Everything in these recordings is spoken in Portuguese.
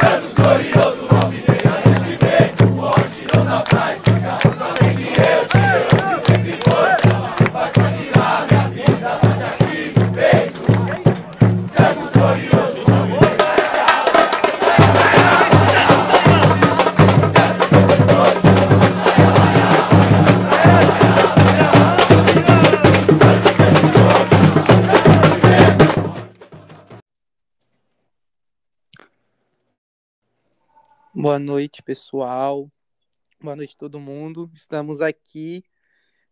Santos glorioso. Boa noite, pessoal. Boa noite, todo mundo. Estamos aqui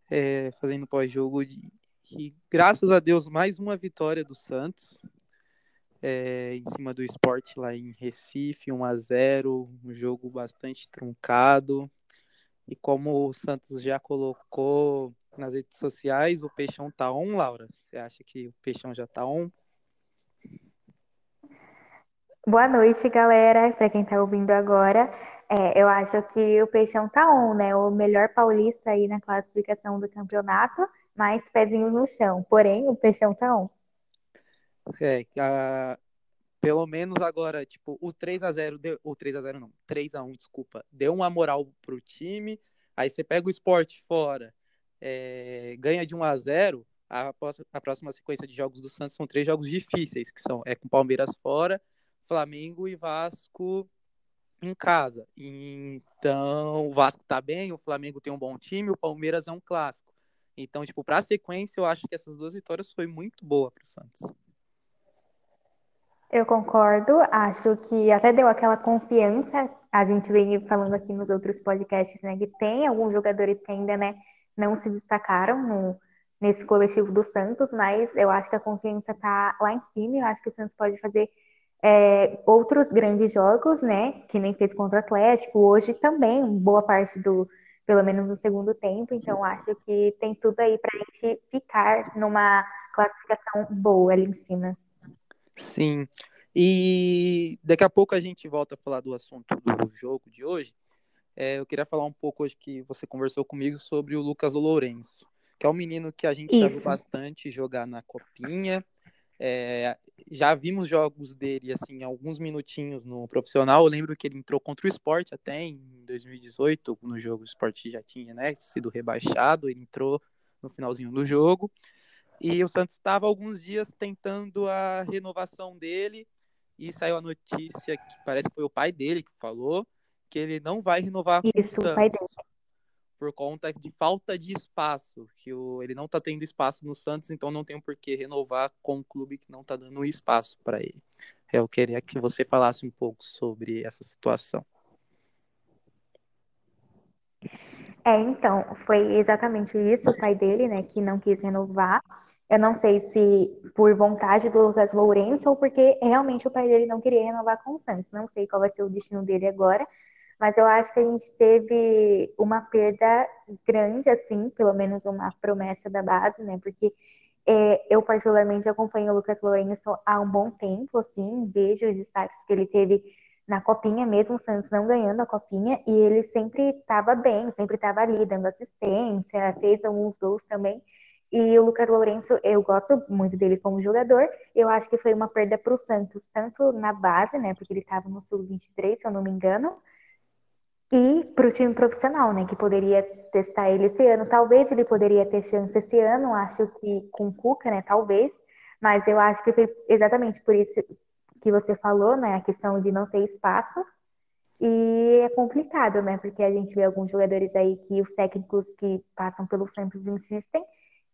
é, fazendo pós-jogo de e, graças a Deus, mais uma vitória do Santos é, em cima do esporte lá em Recife, 1 a 0 um jogo bastante truncado. E como o Santos já colocou nas redes sociais, o Peixão tá on, Laura? Você acha que o Peixão já tá on? Boa noite, galera. Para quem está ouvindo agora, é, eu acho que o Peixão tá on, né? O melhor paulista aí na classificação do campeonato, mais pezinho no chão. Porém, o Peixão tá on. É, a, pelo menos agora, tipo, o 3 a 0 deu, o 3 a 0 não, 3 a 1 desculpa, deu uma moral pro time. Aí você pega o esporte fora, é, ganha de 1 a 0 a, a próxima sequência de jogos do Santos são três jogos difíceis, que são é com Palmeiras fora, Flamengo e Vasco em casa. Então, o Vasco tá bem, o Flamengo tem um bom time, o Palmeiras é um clássico. Então, tipo, para a sequência, eu acho que essas duas vitórias foi muito boa para o Santos. Eu concordo, acho que até deu aquela confiança. A gente vem falando aqui nos outros podcasts, né, que tem alguns jogadores que ainda, né, não se destacaram no, nesse coletivo do Santos, mas eu acho que a confiança tá lá em cima. Eu acho que o Santos pode fazer é, outros grandes jogos, né, que nem fez contra o Atlético, hoje também, boa parte do, pelo menos no segundo tempo, então acho que tem tudo aí para a gente ficar numa classificação boa ali em cima. Sim, e daqui a pouco a gente volta a falar do assunto do jogo de hoje. É, eu queria falar um pouco hoje que você conversou comigo sobre o Lucas Lourenço, que é um menino que a gente já viu bastante jogar na Copinha, é, já vimos jogos dele, assim, alguns minutinhos no profissional. Eu lembro que ele entrou contra o esporte até em 2018, no jogo o esporte já tinha né, sido rebaixado. Ele entrou no finalzinho do jogo. E o Santos estava alguns dias tentando a renovação dele. E saiu a notícia que parece que foi o pai dele que falou que ele não vai renovar com Isso, o Santos. O pai dele por conta de falta de espaço, que o, ele não está tendo espaço no Santos, então não tem por que renovar com um clube que não está dando espaço para ele. Eu queria que você falasse um pouco sobre essa situação. É, então, foi exatamente isso, o pai dele, né, que não quis renovar. Eu não sei se por vontade do Lucas Lourenço ou porque realmente o pai dele não queria renovar com o Santos. Não sei qual vai ser o destino dele agora, mas eu acho que a gente teve uma perda grande, assim, pelo menos uma promessa da base, né? Porque é, eu particularmente acompanho o Lucas Lourenço há um bom tempo, assim, vejo os destaques que ele teve na copinha, mesmo o Santos não ganhando a copinha, e ele sempre estava bem, sempre estava ali dando assistência, fez alguns gols também. E o Lucas Lourenço, eu gosto muito dele como jogador. Eu acho que foi uma perda para o Santos, tanto na base, né? Porque ele estava no Sul-23, se eu não me engano, e para o time profissional, né, que poderia testar ele esse ano. Talvez ele poderia ter chance esse ano, acho que com o Cuca, né, talvez, mas eu acho que foi exatamente por isso que você falou, né, a questão de não ter espaço. E é complicado, né, porque a gente vê alguns jogadores aí que os técnicos que passam pelo Santos insistem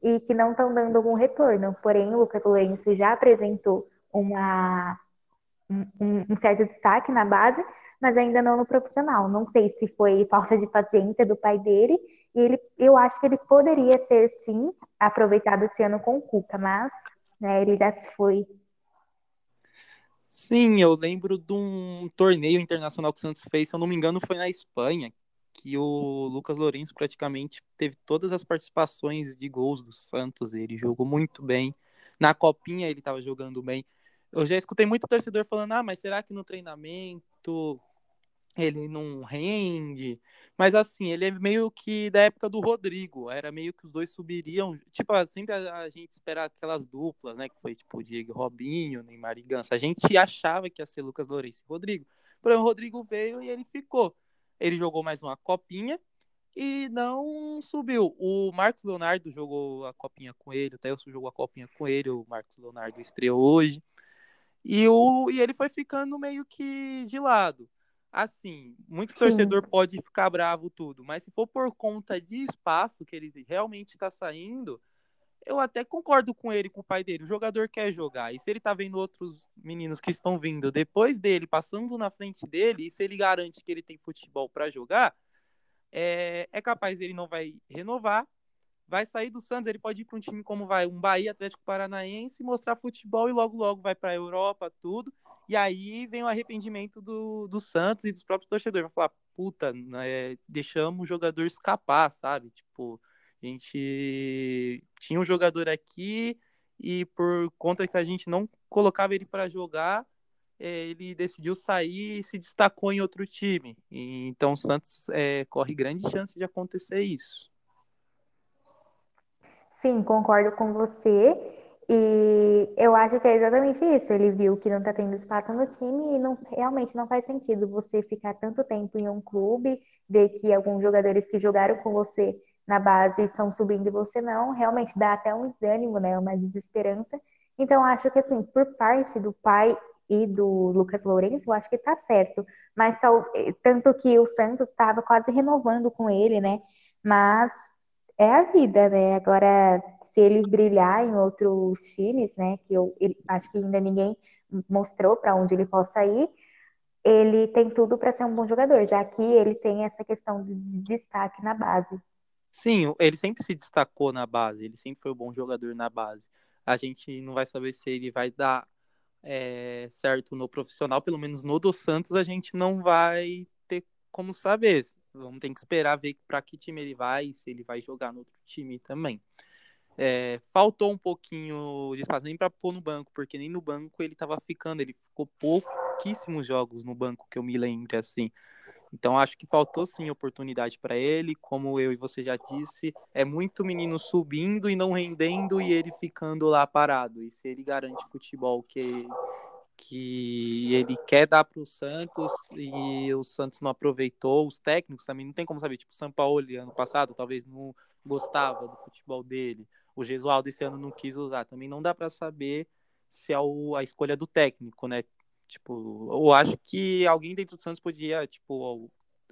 e que não estão dando algum retorno. Porém, o Lucas Lourenço já apresentou uma, um, um certo destaque na base, mas ainda não no profissional. Não sei se foi falta de paciência do pai dele, e ele, eu acho que ele poderia ser, sim, aproveitado esse ano com o Cuca, mas né, ele já se foi. Sim, eu lembro de um torneio internacional que o Santos fez, se eu não me engano, foi na Espanha, que o Lucas Lourenço praticamente teve todas as participações de gols do Santos, ele jogou muito bem. Na copinha ele estava jogando bem. Eu já escutei muito torcedor falando: "Ah, mas será que no treinamento ele não rende. Mas assim, ele é meio que da época do Rodrigo. Era meio que os dois subiriam. Tipo, sempre a, a gente espera aquelas duplas, né? Que foi tipo Diego Robinho, Neymar e Ganso. A gente achava que ia ser Lucas Lourenço e Rodrigo. Porém, o Rodrigo veio e ele ficou. Ele jogou mais uma copinha e não subiu. O Marcos Leonardo jogou a copinha com ele, o Telso jogou a copinha com ele, o Marcos Leonardo estreou hoje. E, o, e ele foi ficando meio que de lado. Assim, muito torcedor Sim. pode ficar bravo tudo, mas se for por conta de espaço que ele realmente está saindo, eu até concordo com ele, com o pai dele. O jogador quer jogar. E se ele tá vendo outros meninos que estão vindo depois dele, passando na frente dele, e se ele garante que ele tem futebol para jogar, é, é capaz ele não vai renovar, vai sair do Santos, ele pode ir para um time como vai um Bahia Atlético Paranaense, mostrar futebol e logo logo vai para a Europa, tudo. E aí vem o arrependimento do, do Santos e dos próprios torcedores. Vai falar, puta, né, deixamos o jogador escapar, sabe? Tipo, a gente tinha um jogador aqui e por conta que a gente não colocava ele para jogar, é, ele decidiu sair e se destacou em outro time. Então o Santos é, corre grande chance de acontecer isso. Sim, concordo com você. E eu acho que é exatamente isso. Ele viu que não está tendo espaço no time e não, realmente não faz sentido você ficar tanto tempo em um clube, ver que alguns jogadores que jogaram com você na base estão subindo e você não, realmente dá até um desânimo, né? Uma desesperança. Então, acho que, assim, por parte do pai e do Lucas Lourenço, eu acho que tá certo. Mas tal, tanto que o Santos estava quase renovando com ele, né? Mas é a vida, né? Agora, se ele brilhar em outros times, né? Que eu ele, acho que ainda ninguém mostrou para onde ele possa ir, ele tem tudo para ser um bom jogador, já que ele tem essa questão de destaque na base. Sim, ele sempre se destacou na base, ele sempre foi um bom jogador na base. A gente não vai saber se ele vai dar é, certo no profissional, pelo menos no do Santos a gente não vai ter como saber. Vamos ter que esperar ver para que time ele vai, se ele vai jogar no outro time também. É, faltou um pouquinho de espaço, nem para pôr no banco, porque nem no banco ele estava ficando, ele ficou pouquíssimos jogos no banco que eu me lembre assim. Então acho que faltou sim oportunidade para ele, como eu e você já disse, é muito menino subindo e não rendendo e ele ficando lá parado. E se ele garante futebol que que ele quer dar para o Santos e o Santos não aproveitou, os técnicos também não tem como saber, tipo o São Paulo ano passado talvez não gostava do futebol dele, o Gesualdo esse ano não quis usar, também não dá para saber se é a escolha do técnico, né? Tipo, eu acho que alguém dentro do Santos podia, tipo,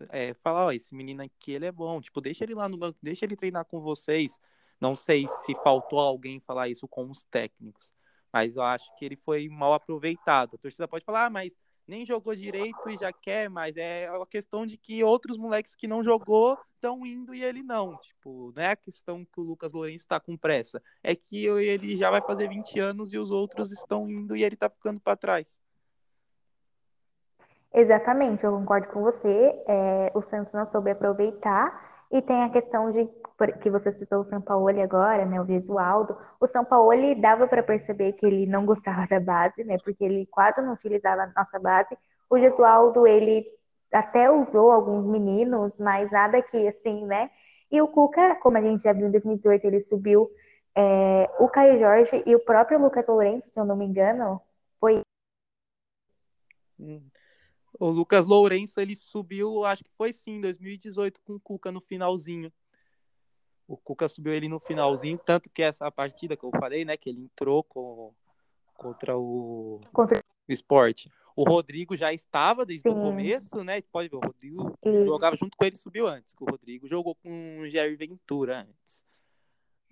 é, falar, ó, esse menino aqui, ele é bom, tipo, deixa ele lá no banco, deixa ele treinar com vocês. Não sei se faltou alguém falar isso com os técnicos, mas eu acho que ele foi mal aproveitado. A torcida pode falar, ah, mas nem jogou direito e já quer, mas é a questão de que outros moleques que não jogou estão indo e ele não. Tipo, não é a questão que o Lucas Lourenço está com pressa, é que ele já vai fazer 20 anos e os outros estão indo e ele está ficando para trás. Exatamente, eu concordo com você. É, o Santos não soube aproveitar. E tem a questão de que você citou o São Paulo agora, né, o Visualdo. O São Paulo dava para perceber que ele não gostava da base, né, porque ele quase não utilizava a nossa base. O Visualdo, ele até usou alguns meninos, mas nada que assim, né? E o Cuca, como a gente já viu em 2018, ele subiu é, o Caio Jorge e o próprio Lucas Lourenço, se eu não me engano, foi. Hum. O Lucas Lourenço, ele subiu, acho que foi sim, em 2018 com o Cuca no finalzinho. O Cuca subiu ele no finalzinho, tanto que essa partida que eu falei, né, que ele entrou com, contra o, contra... o esporte. O Rodrigo já estava desde sim. o começo, né? Pode ver, o Rodrigo sim. jogava junto com ele subiu antes, que o Rodrigo jogou com o Jair Ventura antes.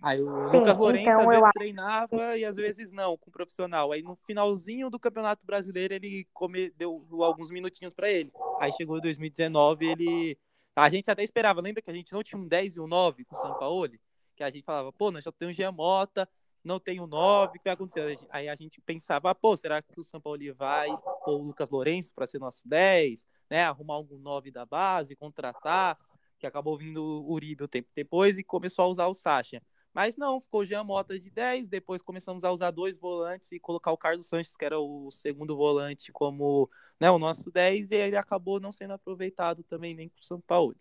Aí o Sim, Lucas Lourenço então às vezes treinava e às vezes não, com o profissional. Aí no finalzinho do Campeonato Brasileiro ele come, deu alguns minutinhos para ele. Aí chegou em 2019, ele. A gente até esperava, lembra que a gente não tinha um 10 e um 9 com o São Paulo? Que a gente falava, pô, nós já temos o Giamota, não tem o 9, o que vai acontecer? Aí a gente pensava, pô, será que o São Paulo vai pôr o Lucas Lourenço para ser nosso 10, né? Arrumar algum 9 da base, contratar, que acabou vindo o Uribe o tempo depois e começou a usar o Sacha. Mas não, ficou Jean Mota de 10, depois começamos a usar dois volantes e colocar o Carlos Sanches, que era o segundo volante, como né, o nosso 10, e ele acabou não sendo aproveitado também nem para o São Paulo.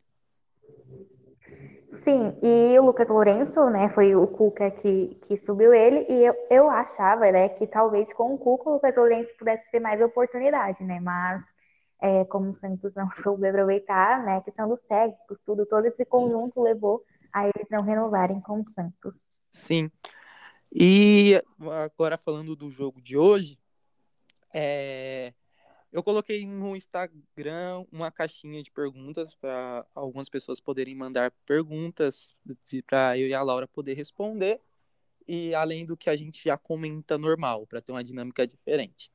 Sim, e o Lucas Lourenço, né, foi o Cuca que, que subiu ele, e eu, eu achava, né, que talvez com o Cuca o Lucas Lourenço pudesse ter mais oportunidade, né, mas é, como o Santos não soube aproveitar, né? A questão dos técnicos, tudo, todo esse conjunto levou a eles não renovarem com o Santos. Sim. E agora falando do jogo de hoje, é, eu coloquei no Instagram uma caixinha de perguntas para algumas pessoas poderem mandar perguntas para eu e a Laura poder responder e além do que a gente já comenta normal, para ter uma dinâmica diferente.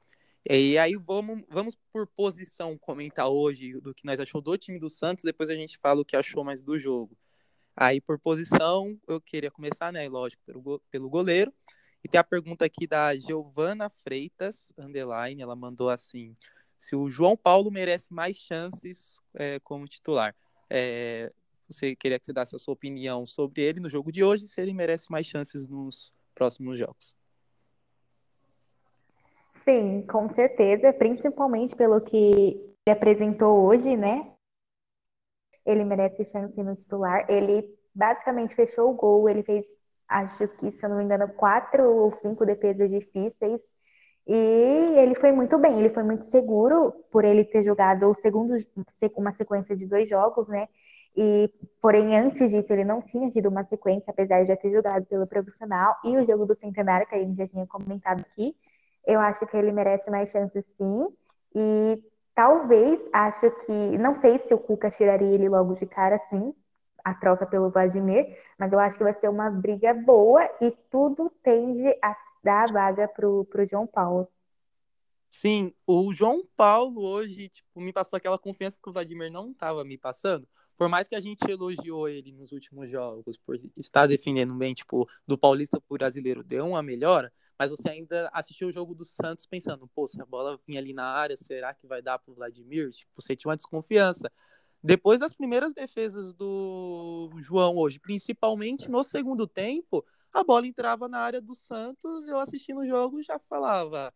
E aí vamos, vamos por posição comentar hoje do que nós achou do time do Santos, depois a gente fala o que achou mais do jogo. Aí por posição, eu queria começar, né, lógico, pelo, pelo goleiro. E tem a pergunta aqui da Giovana Freitas, underline, ela mandou assim, se o João Paulo merece mais chances é, como titular. É, você queria que você desse a sua opinião sobre ele no jogo de hoje, se ele merece mais chances nos próximos jogos. Sim, com certeza, principalmente pelo que ele apresentou hoje, né? Ele merece chance no titular. Ele basicamente fechou o gol, ele fez, acho que, se eu não me engano, quatro ou cinco defesas difíceis. E ele foi muito bem, ele foi muito seguro por ele ter jogado o segundo, uma sequência de dois jogos, né? E, porém, antes disso, ele não tinha tido uma sequência, apesar de já ter jogado pelo profissional. E o jogo do Centenário, que a gente já tinha comentado aqui, eu acho que ele merece mais chances sim. E talvez, acho que. Não sei se o Cuca tiraria ele logo de cara, sim, a troca pelo Vladimir, mas eu acho que vai ser uma briga boa e tudo tende a dar a vaga pro, pro João Paulo. Sim, o João Paulo hoje, tipo, me passou aquela confiança que o Vladimir não estava me passando por mais que a gente elogiou ele nos últimos jogos, por estar defendendo bem, tipo, do Paulista pro brasileiro, deu uma melhora, mas você ainda assistiu o jogo do Santos pensando, pô, se a bola vinha ali na área, será que vai dar pro Vladimir? Tipo, você tinha uma desconfiança. Depois das primeiras defesas do João hoje, principalmente no segundo tempo, a bola entrava na área do Santos, eu assistindo o jogo já falava,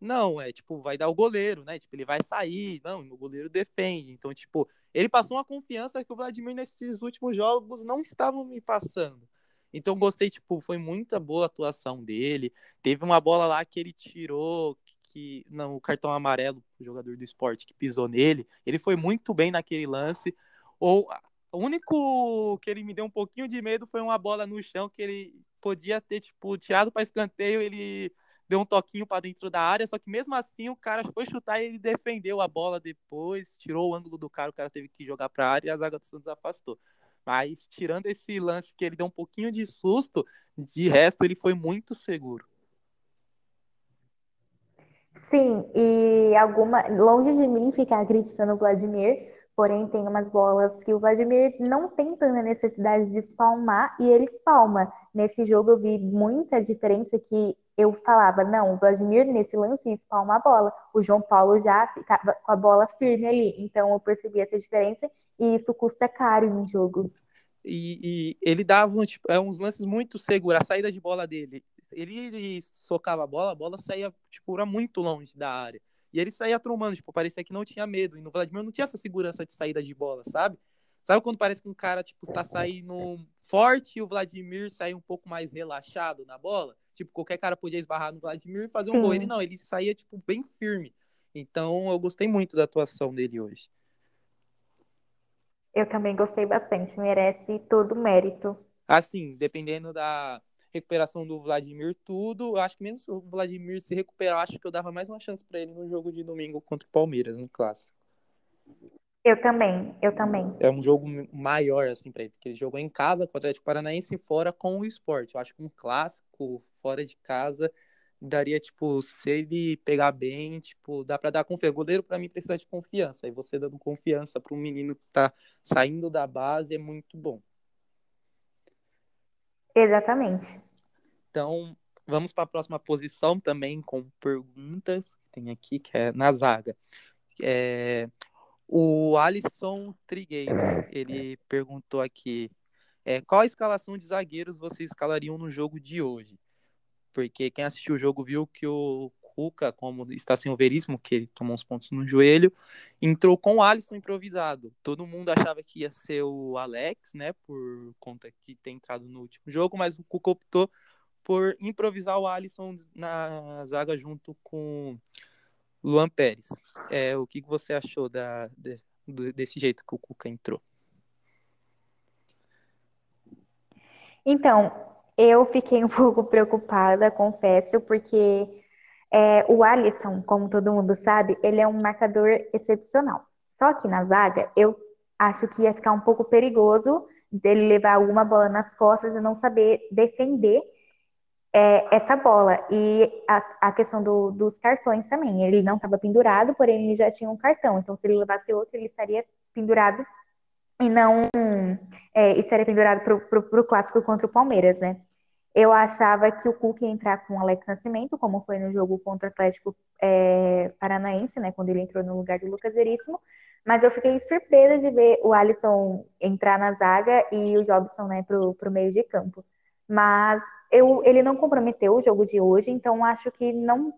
não, é tipo, vai dar o goleiro, né? Tipo, ele vai sair, não, o goleiro defende. Então, tipo, ele passou uma confiança que o Vladimir nesses últimos jogos não estavam me passando. Então, gostei, tipo, foi muita boa a atuação dele. Teve uma bola lá que ele tirou, que não, o cartão amarelo, o jogador do esporte que pisou nele. Ele foi muito bem naquele lance. Ou o único que ele me deu um pouquinho de medo foi uma bola no chão que ele podia ter, tipo, tirado para escanteio, ele deu um toquinho para dentro da área, só que mesmo assim o cara foi chutar e ele defendeu a bola depois, tirou o ângulo do cara, o cara teve que jogar para a área e a zaga do Santos afastou. Mas tirando esse lance que ele deu um pouquinho de susto, de resto ele foi muito seguro. Sim, e alguma longe de mim ficar criticando o Vladimir, porém tem umas bolas que o Vladimir não tem tanta necessidade de espalmar e ele espalma. Nesse jogo eu vi muita diferença que eu falava, não, o Vladimir nesse lance espalma a bola, o João Paulo já ficava com a bola firme ali, então eu percebi essa diferença e isso custa caro um jogo. E, e ele dava tipo, é, uns lances muito seguros, a saída de bola dele, ele, ele socava a bola, a bola saía tipo, era muito longe da área, e ele saía tromando, tipo, parecia que não tinha medo, e no Vladimir não tinha essa segurança de saída de bola, sabe? Sabe quando parece que um cara, tipo, tá saindo forte e o Vladimir sai um pouco mais relaxado na bola? Tipo, qualquer cara podia esbarrar no Vladimir e fazer um Sim. gol. Ele não, ele saía, tipo, bem firme. Então, eu gostei muito da atuação dele hoje. Eu também gostei bastante. Merece todo o mérito. Assim, dependendo da recuperação do Vladimir, tudo, eu acho que menos o Vladimir se recuperar, acho que eu dava mais uma chance para ele no jogo de domingo contra o Palmeiras, no clássico. Eu também, eu também. É um jogo maior, assim, pra ele, porque ele jogou em casa com o Atlético Paranaense e fora com o esporte. Eu acho que um clássico fora de casa daria, tipo, se ele pegar bem, tipo, dá pra dar confiança. O goleiro, pra mim, precisa de confiança. E você dando confiança para um menino que tá saindo da base é muito bom. Exatamente. Então, vamos para a próxima posição também com perguntas. Tem aqui, que é na zaga. É, o Alisson Trigueiro, ele perguntou aqui, é, qual a escalação de zagueiros vocês escalariam no jogo de hoje? Porque quem assistiu o jogo viu que o Cuca, como está sem o Veríssimo, que ele tomou uns pontos no joelho, entrou com o Alisson improvisado. Todo mundo achava que ia ser o Alex, né, por conta que tem entrado no último jogo, mas o Cuca optou por improvisar o Alisson na zaga junto com Luan Pérez. É, o que você achou da, de, desse jeito que o Cuca entrou? Então, eu fiquei um pouco preocupada, confesso, porque é, o Alisson, como todo mundo sabe, ele é um marcador excepcional. Só que na zaga, eu acho que ia ficar um pouco perigoso dele levar alguma bola nas costas e não saber defender é, essa bola. E a, a questão do, dos cartões também. Ele não estava pendurado, porém ele já tinha um cartão. Então, se ele levasse outro, ele estaria pendurado e não é, estaria pendurado para o clássico contra o Palmeiras, né? Eu achava que o Cuca ia entrar com o Alex Nascimento, como foi no jogo contra o Atlético é, Paranaense, né? Quando ele entrou no lugar do Lucas Veríssimo. Mas eu fiquei surpresa de ver o Alisson entrar na zaga e o Jobson, né, pro, pro meio de campo. Mas eu, ele não comprometeu o jogo de hoje, então acho que não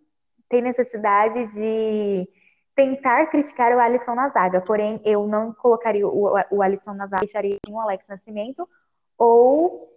tem necessidade de tentar criticar o Alisson na zaga. Porém, eu não colocaria o, o Alisson na zaga, deixaria o Alex Nascimento, ou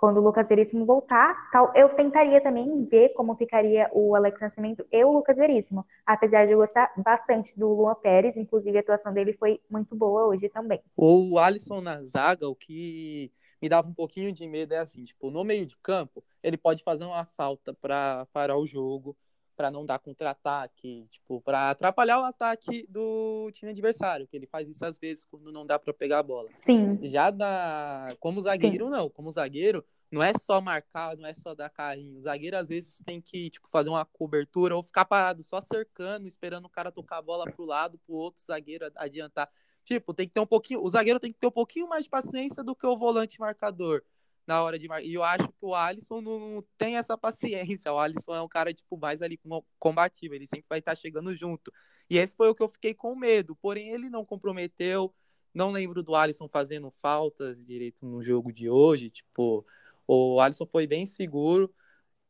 quando o Lucas Veríssimo voltar, tal, eu tentaria também ver como ficaria o Alex Nascimento e o Lucas Veríssimo, apesar de eu gostar bastante do Luan Pérez, inclusive a atuação dele foi muito boa hoje também. O Alisson na zaga, o que me dava um pouquinho de medo é assim, tipo, no meio de campo, ele pode fazer uma falta para parar o jogo, para não dar contra-ataque, tipo, para atrapalhar o ataque do time adversário, que ele faz isso às vezes quando não dá para pegar a bola. Sim. Já da como zagueiro Sim. não, como zagueiro não é só marcar, não é só dar carrinho. O zagueiro às vezes tem que tipo fazer uma cobertura ou ficar parado só cercando, esperando o cara tocar a bola pro lado, pro outro zagueiro adiantar. Tipo, tem que ter um pouquinho, o zagueiro tem que ter um pouquinho mais de paciência do que o volante marcador na hora de marcar. E eu acho que o Alisson não tem essa paciência. O Alisson é um cara, tipo, mais ali combativo. Ele sempre vai estar chegando junto. E esse foi o que eu fiquei com medo. Porém, ele não comprometeu. Não lembro do Alisson fazendo faltas direito no jogo de hoje. Tipo, o Alisson foi bem seguro.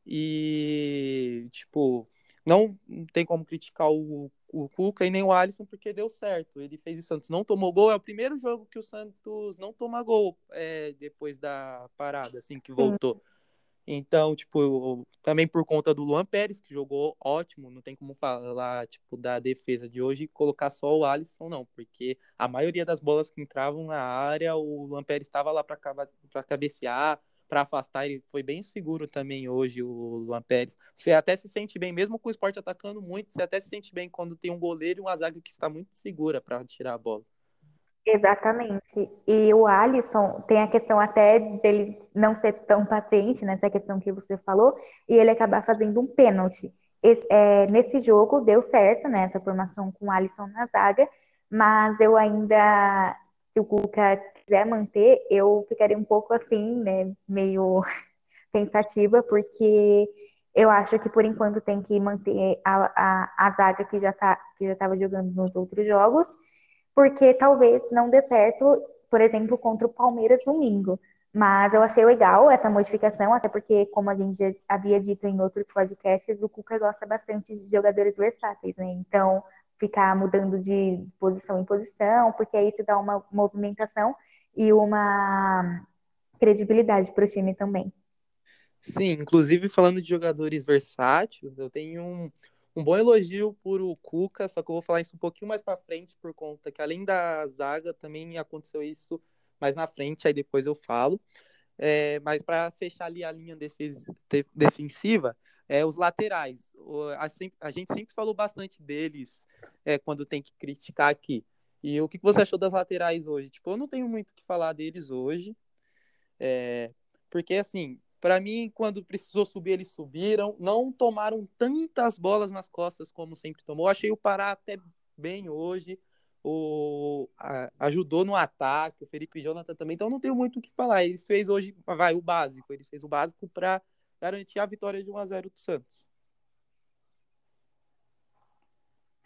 E, tipo, não tem como criticar o o Cuca e nem o Alisson porque deu certo. Ele fez o Santos não tomou gol. É o primeiro jogo que o Santos não toma gol é, depois da parada, assim, que voltou. Então, tipo, também por conta do Luan Pérez, que jogou ótimo, não tem como falar, tipo, da defesa de hoje e colocar só o Alisson, não, porque a maioria das bolas que entravam na área, o Luan Pérez estava lá para cabecear, para afastar. Ele foi bem seguro também hoje, o Luan Pérez. Você até se sente bem, mesmo com o esporte atacando muito, você até se sente bem quando tem um goleiro e uma zaga que está muito segura para tirar a bola. Exatamente. E o Alisson tem a questão até dele não ser tão paciente nessa questão que você falou, e ele acabar fazendo um pênalti. Esse, é, nesse jogo deu certo, né, essa formação com o Alisson na zaga, mas eu ainda, se o Cuca quiser manter, eu ficaria um pouco assim, né, meio pensativa, porque eu acho que por enquanto tem que manter a, a, a zaga que já tá, que já estava jogando nos outros jogos, porque talvez não dê certo, por exemplo, contra o Palmeiras domingo. Mas eu achei legal essa modificação, até porque, como a gente já havia dito em outros podcasts, o Cuca gosta bastante de jogadores versáteis, né? Então, ficar mudando de posição em posição, porque aí se dá uma movimentação e uma credibilidade para o time também. Sim, inclusive falando de jogadores versáteis, eu tenho um, um bom elogio por o Cuca, só que eu vou falar isso um pouquinho mais para frente, por conta que além da zaga também aconteceu isso mais na frente, aí depois eu falo. É, mas para fechar ali a linha defensiva, é, os laterais. O, a, a, gente sempre falou bastante deles é, quando tem que criticar aqui. E o que você achou das laterais hoje? Tipo, eu não tenho muito o que falar deles hoje. É, porque, assim, para mim, quando precisou subir, eles subiram. Não tomaram tantas bolas nas costas como sempre tomou. Achei o Pará até bem hoje. O, a, ajudou no ataque, o Felipe Jonathan também. Então, não tenho muito o que falar. Eles fez hoje, vai, o básico. Eles fez o básico para garantir a vitória de 1 a 0 do Santos.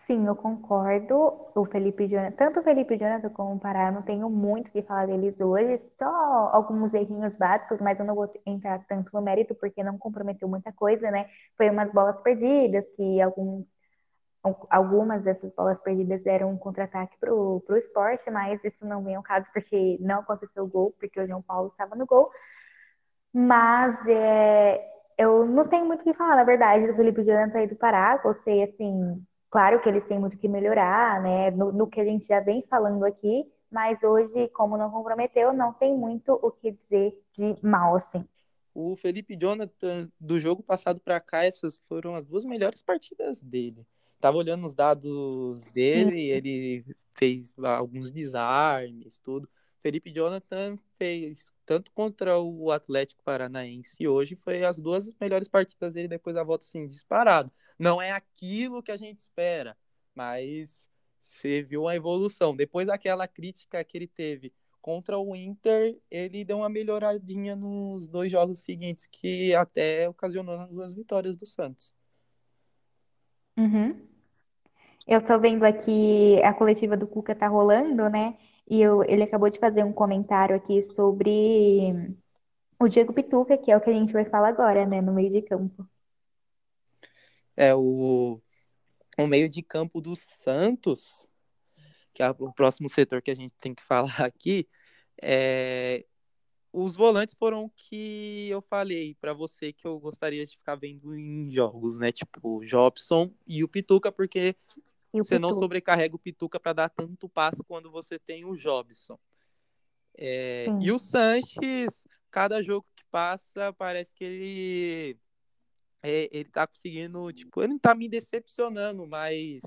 Sim, eu concordo. O Felipe Jonathan, tanto o Felipe Jonathan como o Pará, não tenho muito o que falar deles hoje, só alguns errinhos básicos, mas eu não vou entrar tanto no mérito porque não comprometeu muita coisa, né? Foi umas bolas perdidas, que algumas dessas bolas perdidas eram um contra-ataque pro, pro esporte, mas isso não vem ao caso porque não aconteceu o gol, porque o João Paulo estava no gol. Mas é, eu não tenho muito o que falar, na verdade, do Felipe Jonathan e do Pará. Gostei, assim, Claro que eles têm muito que melhorar, né? No, no, que a gente já vem falando aqui, mas hoje, como não comprometeu, não tem muito o que dizer de mal, assim. O Felipe Jonathan, do jogo passado para cá, essas foram as duas melhores partidas dele. Tava olhando os dados dele, ele fez alguns desarmes, tudo. Felipe Jonathan fez tanto contra o Atlético Paranaense hoje, foi as duas melhores partidas dele depois da volta assim, disparado. Não é aquilo que a gente espera, mas você viu uma evolução. Depois daquela crítica que ele teve contra o Inter, ele deu uma melhoradinha nos dois jogos seguintes, que até ocasionou as duas vitórias do Santos. Uhum. Eu tô vendo aqui a coletiva do Cuca tá rolando, né? E eu, ele acabou de fazer um comentário aqui sobre o Diego Pituca, que é o que a gente vai falar agora, né, no meio de campo. É, o, o meio de campo do Santos, que é o próximo setor que a gente tem que falar aqui, é, os volantes foram que eu falei para você que eu gostaria de ficar vendo em jogos, né? Tipo, o Jobson e o Pituca, porque você não sobrecarrega o Pituca para dar tanto passo quando você tem o Jobson. É, e o Sanches, cada jogo que passa, parece que ele é, ele tá conseguindo, tipo, ele não tá me decepcionando, mas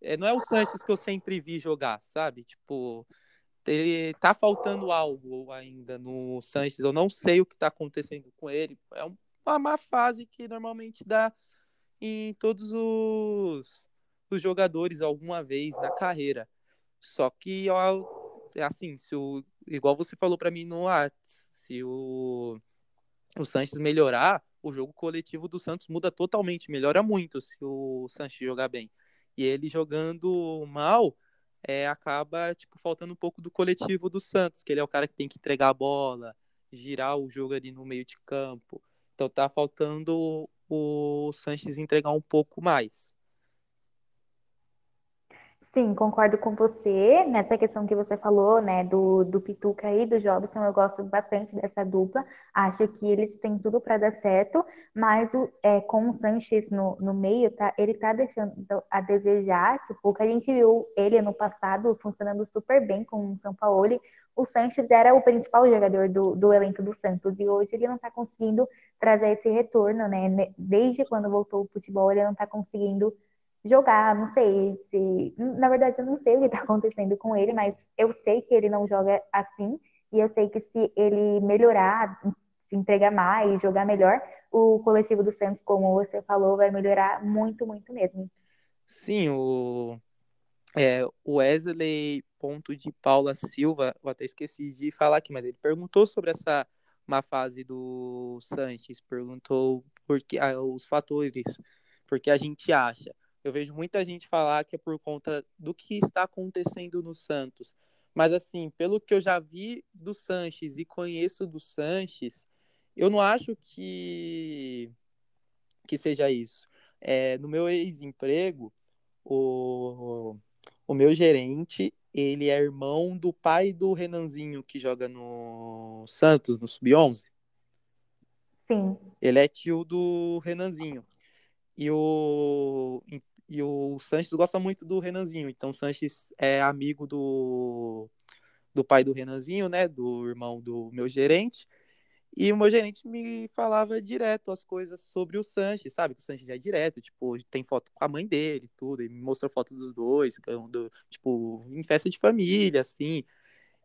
é, não é o Sanches que eu sempre vi jogar, sabe? Tipo, ele tá faltando algo ainda no Sanches. Eu não sei o que tá acontecendo com ele. É uma má fase que normalmente dá em todos os os jogadores alguma vez na carreira. Só que, assim, se o, igual você falou para mim no Arts, se o, o Sanches melhorar, o jogo coletivo do Santos muda totalmente, melhora muito se o Sanches jogar bem. E ele jogando mal, é, acaba tipo faltando um pouco do coletivo do Santos, que ele é o cara que tem que entregar a bola, girar o jogo ali no meio de campo. Então tá faltando o Sanches entregar um pouco mais. Sim, concordo com você nessa questão que você falou, né, do, do Pituca e do Jobson. Eu gosto bastante dessa dupla. Acho que eles têm tudo para dar certo, mas o, é, com o Sanches no, no meio, tá, ele tá deixando a desejar. Tipo, que a gente viu ele no passado funcionando super bem com o São Paulo. O Sanches era o principal jogador do, do elenco do Santos e hoje ele não está conseguindo trazer esse retorno, né? Desde quando voltou o futebol, ele não está conseguindo jogar, não sei se. Na verdade, eu não sei o que está acontecendo com ele, mas eu sei que ele não joga assim, e eu sei que se ele melhorar, se entregar mais, jogar melhor, o coletivo do Santos, como você falou, vai melhorar muito, muito mesmo. Sim, o, é, Wesley ponto de Paula Silva, eu até esqueci de falar aqui, mas ele perguntou sobre essa má fase do Sanches, perguntou por que, ah, os fatores, porque a gente acha. Eu vejo muita gente falar que é por conta do que está acontecendo no Santos. Mas, assim, pelo que eu já vi do Sanches e conheço do Sanches, eu não acho que, que seja isso. É, no meu ex-emprego, o, o meu gerente, ele é irmão do pai do Renanzinho, que joga no Santos, no Sub-11. Sim. Ele é tio do Renanzinho. E o, e o Sanches gosta muito do Renanzinho. Então o Sanches é amigo do, do pai do Renanzinho, né? Do irmão do meu gerente. E o meu gerente me falava direto as coisas sobre o Sanches, sabe? Que o Sanches é direto, tipo, tem foto com a mãe dele, tudo. Ele me mostrou foto dos dois, do, tipo, em festa de família, assim.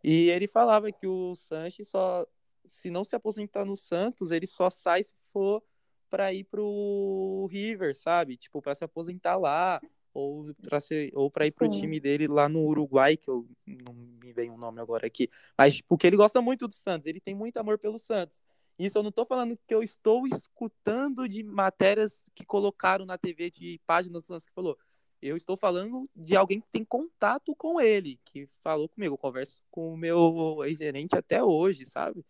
E ele falava que o Sanches só, se não se aposentar no Santos, ele só sai se for para ir pro River, sabe? Tipo, para se aposentar lá ou para ser ou para ir pro Sim. time dele lá no Uruguai, que eu não me vem o um nome agora aqui, mas porque ele gosta muito do Santos, ele tem muito amor pelo Santos. Isso eu não estou falando que eu estou escutando de matérias que colocaram na TV de páginas do Santos que falou. Eu estou falando de alguém que tem contato com ele, que falou comigo. Eu converso com o meu ex-gerente até hoje, sabe?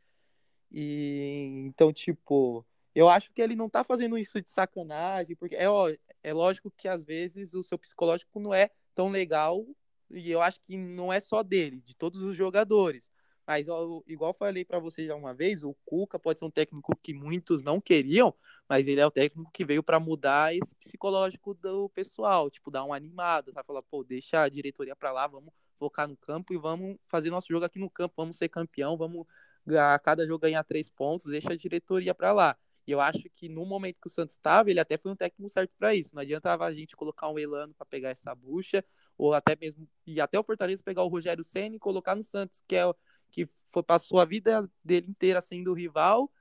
E então, tipo, eu acho que ele não tá fazendo isso de sacanagem, porque é, ó, é lógico que às vezes o seu psicológico não é tão legal, e eu acho que não é só dele, de todos os jogadores. Mas, igual falei para você já uma vez, o Cuca pode ser um técnico que muitos não queriam, mas ele é o técnico que veio para mudar esse psicológico do pessoal, tipo, dar uma animada, sabe? Falar, pô, deixa a diretoria para lá, vamos focar no campo e vamos fazer nosso jogo aqui no campo, vamos ser campeão, vamos a cada jogo ganhar três pontos, deixa a diretoria para lá. E eu acho que no momento que o Santos estava, ele até foi um técnico certo para isso. Não adiantava a gente colocar um Elano para pegar essa bucha, ou até mesmo e até o Fortaleza pegar o Rogério Senna e colocar no Santos, que é que foi, passou a vida dele inteira sendo rival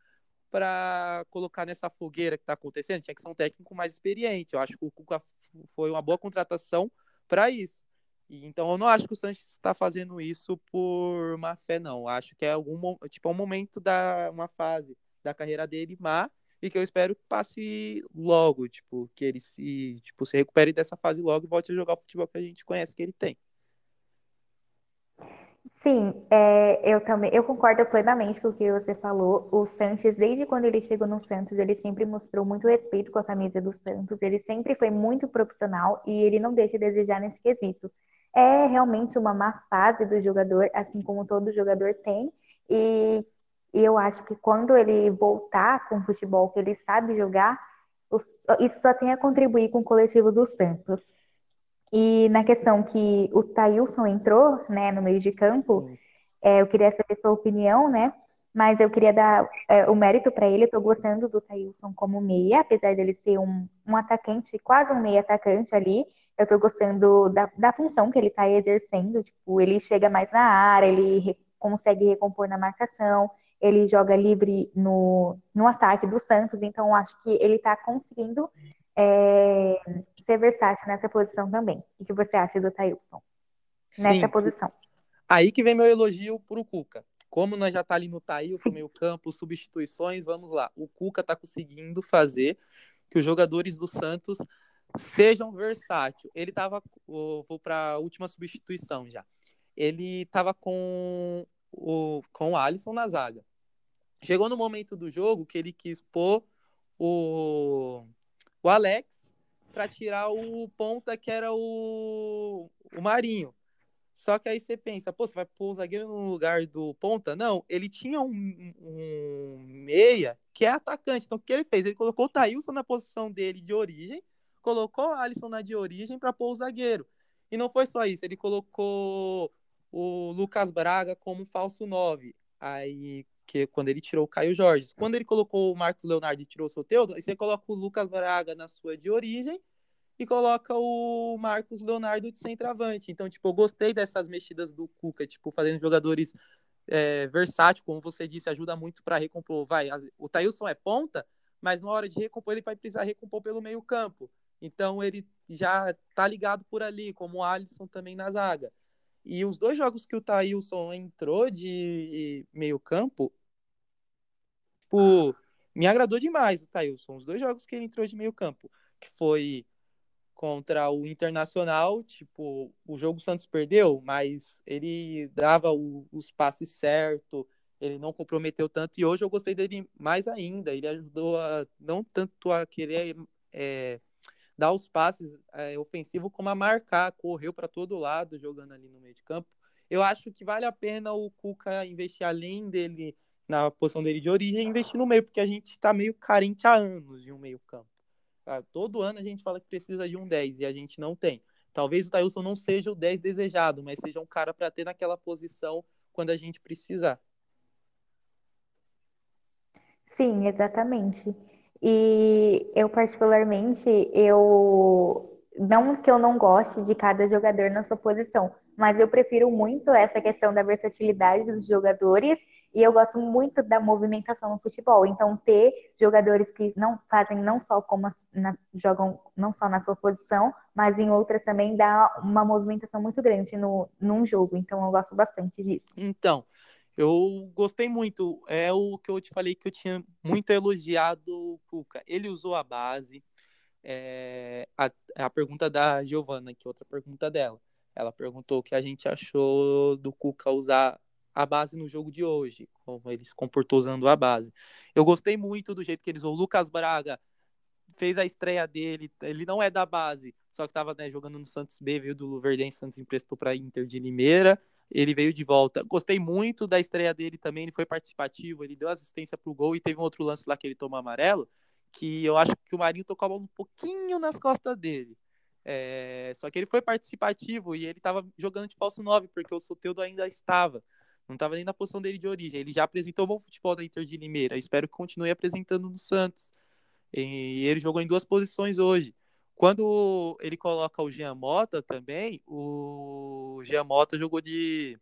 para colocar nessa fogueira que está acontecendo. Tinha que ser um técnico mais experiente. Eu acho que o Cuca foi uma boa contratação para isso. Então eu não acho que o Sanches está fazendo isso por má fé, não. Eu acho que é algum tipo é um momento da uma fase da carreira dele má e que eu espero que passe logo, tipo, que ele se, tipo, se recupere dessa fase logo e volte a jogar o futebol que a gente conhece que ele tem. Sim, é, eu também, eu concordo plenamente com o que você falou. O Sanches, desde quando ele chegou no Santos, ele sempre mostrou muito respeito com a camisa do Santos. Ele sempre foi muito profissional e ele não deixa de desejar nesse quesito. É realmente uma má fase do jogador, assim como todo jogador tem. E, e eu acho que quando ele voltar com o futebol que ele sabe jogar, isso só tem a contribuir com o coletivo do Santos. E na questão que o Thailson entrou, né, no meio de campo, é, eu queria saber sua opinião, né? Mas eu queria dar é, o mérito para ele. Eu tô gostando do Thailson como meia, apesar dele ser um, um atacante, quase um meia atacante ali. Eu tô gostando da, da função que ele tá exercendo. Tipo, ele chega mais na área, ele re, consegue recompor na marcação, ele joga livre no, no ataque do Santos. Então, acho que ele tá conseguindo é, ser versátil nessa posição também. O que você acha do Thailson nessa Sim. posição? Aí que vem meu elogio pro Cuca. Como nós já tá ali no Thailson, meio campo, substituições, vamos lá. O Cuca tá conseguindo fazer que os jogadores do Santos sejam versáteis. Ele tava, vou para a última substituição já. Ele tava com o com o Alisson na zaga. Chegou no momento do jogo que ele quis pôr o o Alex para tirar o ponta que era o, o Marinho. Só que aí você pensa, pô, você vai pôr o zagueiro no lugar do ponta? Não, ele tinha um, um meia que é atacante. Então o que ele fez? Ele colocou o Thailson na posição dele de origem, colocou o Alisson na de origem para pôr o zagueiro. E não foi só isso, ele colocou o Lucas Braga como falso 9. Aí que quando ele tirou o Caio Jorge. Quando ele colocou o Marcos Leonardo e tirou o Soteldo, aí você coloca o Lucas Braga na sua de origem e coloca o Marcos Leonardo de centroavante. Então, tipo, eu gostei dessas mexidas do Cuca, tipo, fazendo jogadores é, versátil, como você disse, ajuda muito para recompor. Vai, o Tailson é ponta, mas na hora de recompor ele vai precisar recompor pelo meio campo. Então ele já tá ligado por ali, como o Alisson também na zaga. E os dois jogos que o Thailson entrou de meio campo, tipo, me agradou demais o Thailson. Os dois jogos que ele entrou de meio campo, que foi contra o Internacional, tipo, o jogo o Santos perdeu, mas ele dava o, os passes certo, ele não comprometeu tanto, e hoje eu gostei dele mais ainda, ele ajudou a, não tanto a querer é, dar os passes é, ofensivos como a marcar, correu para todo lado jogando ali no meio de campo. Eu acho que vale a pena o Cuca investir além dele na posição dele de origem, investir no meio, porque a gente está meio carente há anos de um meio campo. Tá? Todo ano a gente fala que precisa de um 10 e a gente não tem. Talvez o Tailson não seja o 10 desejado, mas seja um cara para ter naquela posição quando a gente precisar. Sim, exatamente. E eu, particularmente, eu. Não que eu não goste de cada jogador na sua posição, mas eu prefiro muito essa questão da versatilidade dos jogadores e eu gosto muito da movimentação no futebol. Então, ter jogadores que não fazem não só como na, jogam não só na sua posição, mas em outras também dá uma movimentação muito grande no, num jogo. Então, eu gosto bastante disso. Então, eu gostei muito. É o que eu te falei que eu tinha muito elogiado o Cuca. Ele usou a base. É, a, a pergunta da Giovana, que é outra pergunta dela. Ela perguntou o que a gente achou do Cuca usar a base no jogo de hoje, como ele se comportou usando a base. Eu gostei muito do jeito que ele usou. O Lucas Braga fez a estreia dele, ele não é da base, só que estava né, jogando no Santos B, veio do Luverdense, Santos emprestou para Inter de Limeira. Ele veio de volta. Gostei muito da estreia dele também, ele foi participativo, ele deu assistência pro gol e teve um outro lance lá que ele tomou amarelo, que eu acho que o Marinho tocou a bola um pouquinho nas costas dele. É, só que ele foi participativo e ele estava jogando de falso 9, porque o Soteudo ainda estava. Não estava nem na posição dele de origem. Ele já apresentou bom futebol da Inter de Limeira. Espero que continue apresentando no Santos. E ele jogou em duas posições hoje. Quando ele coloca o Jean Mota também, o Jean Mota jogou de,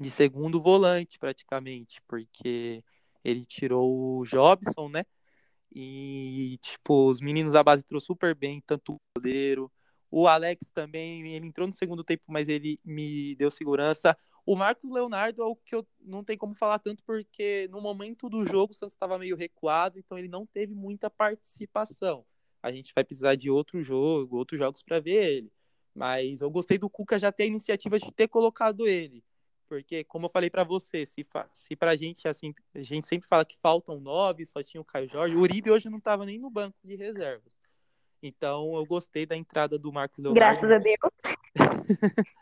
de segundo volante praticamente, porque ele tirou o Jobson, né? E, tipo, os meninos da base entrou super bem, tanto o goleiro. O Alex também, ele entrou no segundo tempo, mas ele me deu segurança. O Marcos Leonardo é o que eu não tenho como falar tanto, porque no momento do jogo o Santos estava meio recuado, então ele não teve muita participação. A gente vai precisar de outro jogo, outros jogos para ver ele. Mas eu gostei do Cuca já ter a iniciativa de ter colocado ele. Porque, como eu falei para você, se, se pra gente, assim, a gente sempre fala que faltam nove, só tinha o Caio Jorge, o Uribe hoje não estava nem no banco de reservas. Então, eu gostei da entrada do Marcos Leonardo. Graças a Deus.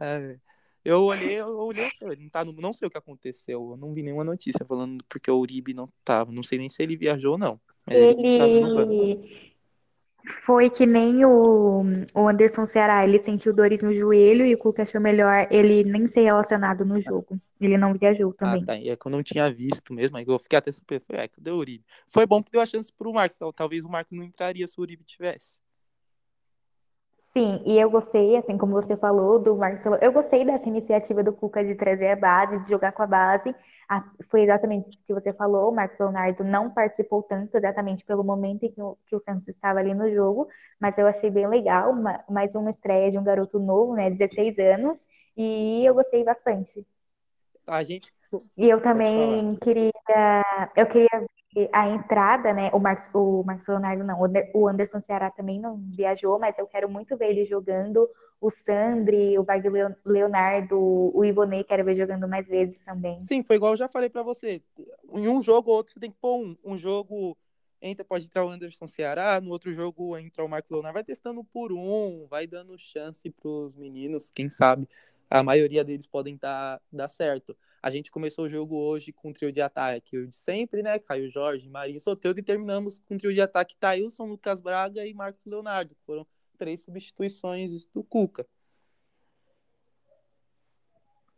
é, eu olhei, eu olhei, não, tá no, não sei o que aconteceu, eu não vi nenhuma notícia falando porque o Uribe não tava, não sei nem se ele viajou ou não. Ele, foi que nem o, o Anderson Ceará, ele sentiu dores no joelho e o Cuca achou melhor ele nem ser relacionado no jogo. Ele não viajou ah, também. Ah, tá. É que eu não tinha visto mesmo, aí eu fiquei até super. Foi, é, cadê o Uribe? Foi bom que deu a chance pro Marcos. Talvez o Marcos não entraria se o Uribe tivesse. Sim, e eu gostei, assim como você falou, do Marcos. Eu gostei dessa iniciativa do Cuca de trazer a base, de jogar com a base. Ah, foi exatamente isso que você falou. O Marcos Leonardo não participou tanto, exatamente pelo momento em que o, que o Santos estava ali no jogo, mas eu achei bem legal. Uma, mais uma estreia de um garoto novo, né, 16 anos, e eu gostei bastante. A gente. E eu também queria. Eu queria a entrada, né? O Marcos, o Marcos Leonardo não, o Anderson Ceará também não viajou, mas eu quero muito ver ele jogando. O Sandri, o Bag Leonardo, o Ivonei, quero ver jogando mais vezes também. Sim, foi igual eu já falei para você. Em um jogo ou outro você tem que pôr um. Um jogo entra, pode entrar o Anderson Ceará, no outro jogo entra o Marcos Leonardo, vai testando por um, vai dando chance pros meninos, quem sabe a maioria deles podem dar, dar certo. A gente começou o jogo hoje com um trio de ataque, o de sempre, né? Caio Jorge, Marinho Soteldo, e terminamos com um trio de ataque Thailson, Lucas Braga e Marcos Leonardo. Foram três substituições do Cuca.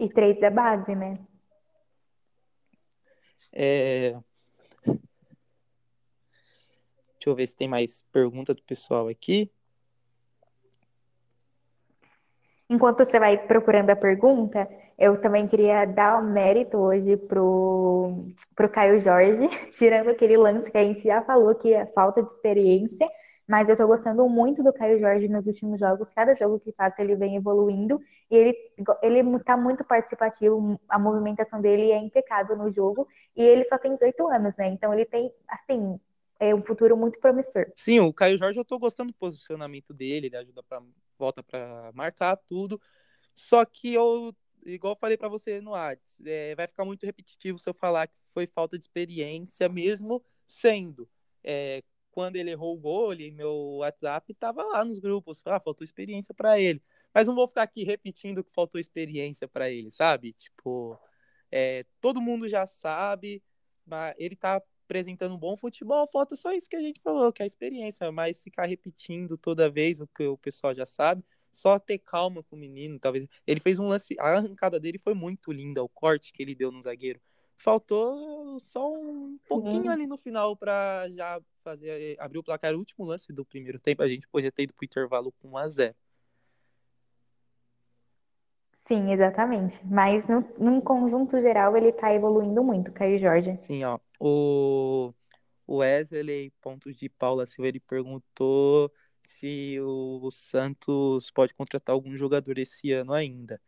E três da base, né? É... Deixa eu ver se tem mais pergunta do pessoal aqui. Enquanto você vai procurando a pergunta, eu também queria dar o mérito hoje pro, pro Caio Jorge, tirando aquele lance que a gente já falou que é falta de experiência, mas eu tô gostando muito do Caio Jorge nos últimos jogos. Cada jogo que passa ele vem evoluindo e ele, ele tá muito participativo, a movimentação dele é impecável no jogo e ele só tem 18 anos, né? Então ele tem, assim, é um futuro muito promissor. Sim, o Caio Jorge eu tô gostando do posicionamento dele, ele ajuda para volta para marcar tudo. Só que eu, igual falei para você no Arts, é, vai ficar muito repetitivo se eu falar que foi falta de experiência, mesmo sendo. É, quando ele errou o gol, meu WhatsApp tava lá nos grupos, ah, faltou experiência para ele. Mas não vou ficar aqui repetindo que faltou experiência para ele, sabe? Tipo, é, todo mundo já sabe, mas ele tá apresentando um bom futebol, falta só isso que a gente falou, que é a experiência, mas ficar repetindo toda vez o que o pessoal já sabe, só ter calma com o menino, talvez. Ele fez um lance, a arrancada dele foi muito linda, o corte que ele deu no zagueiro. Faltou só um pouquinho Sim. ali no final para já fazer abrir o placar, o último lance do primeiro tempo, a gente podia ter ido pro intervalo com 1 a 0. Sim, exatamente. Mas no, num conjunto geral ele tá evoluindo muito, Caio Jorge. Sim, ó. O, Wesley, ponto de Paula Silva, ele perguntou se o Santos pode contratar algum jogador esse ano ainda,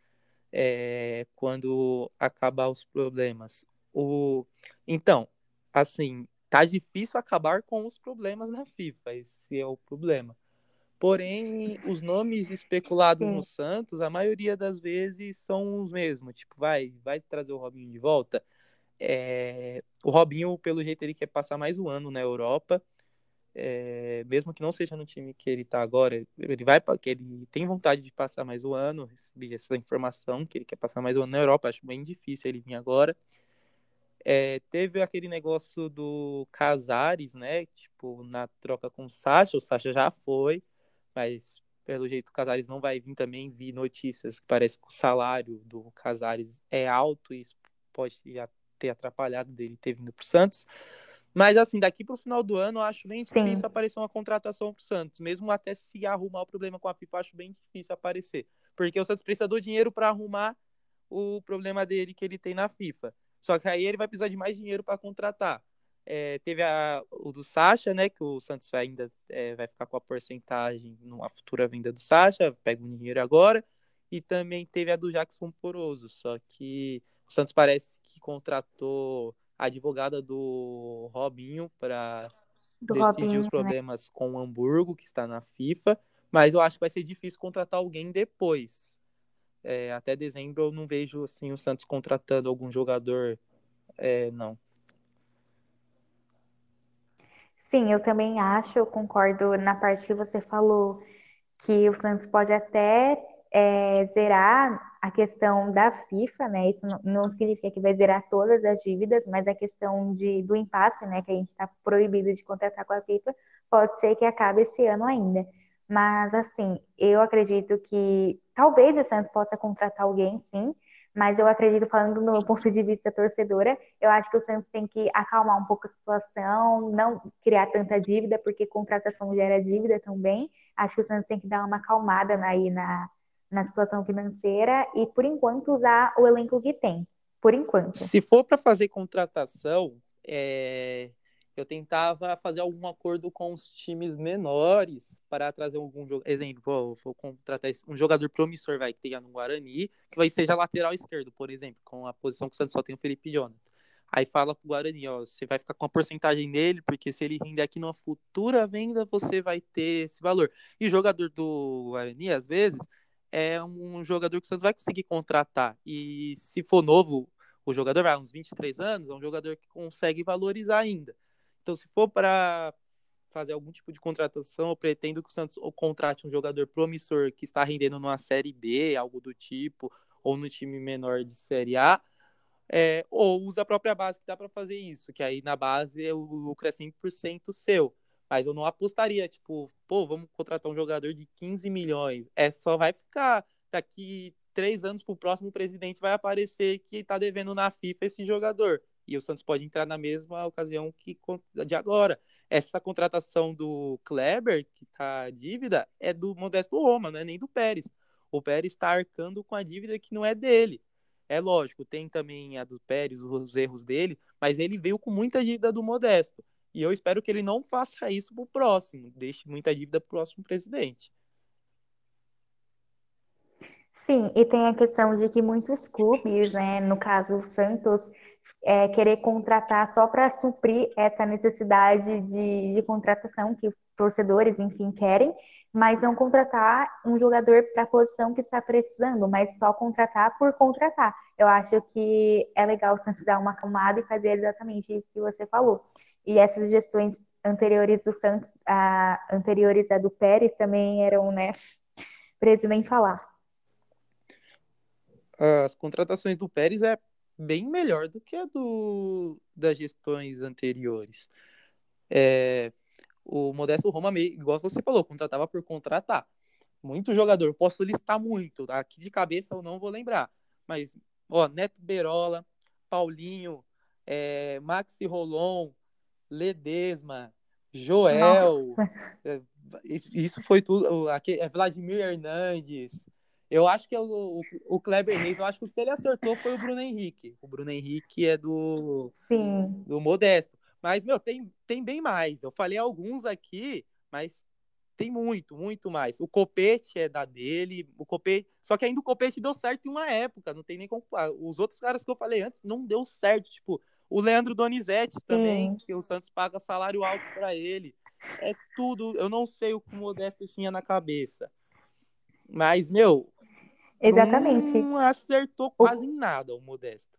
é, quando acabar os problemas. O, então, assim, tá difícil acabar com os problemas na FIFA, esse é o problema. Porém, os nomes especulados no Santos, a maioria das vezes são os mesmos. Tipo, vai, vai trazer o Robinho de volta. É, o Robinho, pelo jeito, ele quer passar mais um ano na Europa. é, mesmo que não seja no time que ele está agora, ele vai que ele tem vontade de passar mais um ano, recebi essa informação que ele quer passar mais um ano na Europa, acho bem difícil ele vir agora. É, teve aquele negócio do Casares, né? Tipo, na troca com o Sacha, o Sacha já foi, mas pelo jeito o Casares não vai vir também. Vi notícias que parece que o salário do Casares é alto e isso pode ter atrapalhado dele ter vindo para o Santos. Mas assim, daqui para o final do ano, eu acho bem difícil Sim. aparecer uma contratação para o Santos. Mesmo até se arrumar o problema com a FIFA, acho bem difícil aparecer. Porque o Santos precisa do dinheiro para arrumar o problema dele que ele tem na FIFA. Só que aí ele vai precisar de mais dinheiro para contratar. É, teve a, o do Sacha, né? Que o Santos vai ainda é, vai ficar com a porcentagem numa futura venda do Sacha, pega um dinheiro agora. E também teve a do Jackson Poroso. Só que o Santos parece que contratou a advogada do Robinho para decidir Robinho, os né? problemas né? com o Hamburgo, que está na FIFA. Mas eu acho que vai ser difícil contratar alguém depois é, até dezembro eu não vejo assim, o Santos contratando algum jogador, é, não. Sim, eu também acho, eu concordo na parte que você falou, que o Santos pode até é, zerar a questão da FIFA, né? Isso não, significa que vai zerar todas as dívidas, mas a questão de, do impasse, né? Que a gente está proibido de contratar com a FIFA, pode ser que acabe esse ano ainda. Mas, assim, eu acredito que talvez o Santos possa contratar alguém, sim, mas eu acredito, falando no ponto de vista torcedora, eu acho que o Santos tem que acalmar um pouco a situação, não criar tanta dívida, porque contratação gera dívida também. Acho que o Santos tem que dar uma acalmada aí na, na situação financeira e, por enquanto, usar o elenco que tem. Por enquanto. Se for para fazer contratação, é eu tentava fazer algum acordo com os times menores para trazer algum jogo. Exemplo, vou, contratar um jogador promissor vai, que tenha no Guarani, que vai seja lateral esquerdo, por exemplo, com a posição que o Santos só tem o Felipe Jonathan. Aí fala pro Guarani, ó, você vai ficar com a porcentagem nele, porque se ele render aqui numa futura venda, você vai ter esse valor. E o jogador do Guarani, às vezes, é um jogador que o Santos vai conseguir contratar. E se for novo, o jogador vai uns 23 anos, é um jogador que consegue valorizar ainda. Então, se for para fazer algum tipo de contratação, eu pretendo que o Santos contrate um jogador promissor que está rendendo numa Série B, algo do tipo, ou no time menor de Série A, é, ou usa a própria base que dá para fazer isso, que aí na base o lucro é 100% seu. Mas eu não apostaria, tipo, pô, vamos contratar um jogador de 15 milhões. É só vai ficar daqui três anos para o próximo presidente vai aparecer que está devendo na FIFA esse jogador e o Santos pode entrar na mesma ocasião que de agora. Essa contratação do Kleber, que está dívida, é do Modesto Roma, não é nem do Pérez. O Pérez está arcando com a dívida que não é dele. É lógico, tem também a do Pérez, os erros dele, mas ele veio com muita dívida do Modesto. E eu espero que ele não faça isso pro próximo, deixe muita dívida pro próximo presidente. Sim, e tem a questão de que muitos clubes, né, no caso o Santos, é, querer contratar só para suprir essa necessidade de, de, contratação que os torcedores, enfim, querem, mas não contratar um jogador para a posição que está precisando, mas só contratar por contratar. Eu acho que é legal Santos dar uma acalmada e fazer exatamente isso que você falou. E essas gestões anteriores do Santos, a, anteriores a do Pérez, também eram, né, preso nem falar. As contratações do Pérez é bem melhor do que a do, das gestões anteriores. É, o Modesto Roma, igual você falou, contratava por contratar. Muito jogador, posso listar muito, tá? aqui de cabeça eu não vou lembrar. Mas, ó, Neto Berola, Paulinho, é, Maxi Rolon, Ledesma, Joel, é, isso foi tudo. Aqui, é Vladimir Hernandes, eu acho que o, o, o, Kleber Reis, eu acho que o que ele acertou foi o Bruno Henrique. O Bruno Henrique é do, Sim. do Modesto. Mas, meu, tem, tem bem mais. Eu falei alguns aqui, mas tem muito, muito mais. O Copete é da dele, o Copete. Só que ainda o Copete deu certo em uma época, não tem nem como. Os outros caras que eu falei antes não deu certo. Tipo, o Leandro Donizete também, Sim. que o Santos paga salário alto para ele. É tudo. Eu não sei o que o Modesto tinha na cabeça. Mas, meu, Exatamente. Não acertou quase o... nada o Modesto.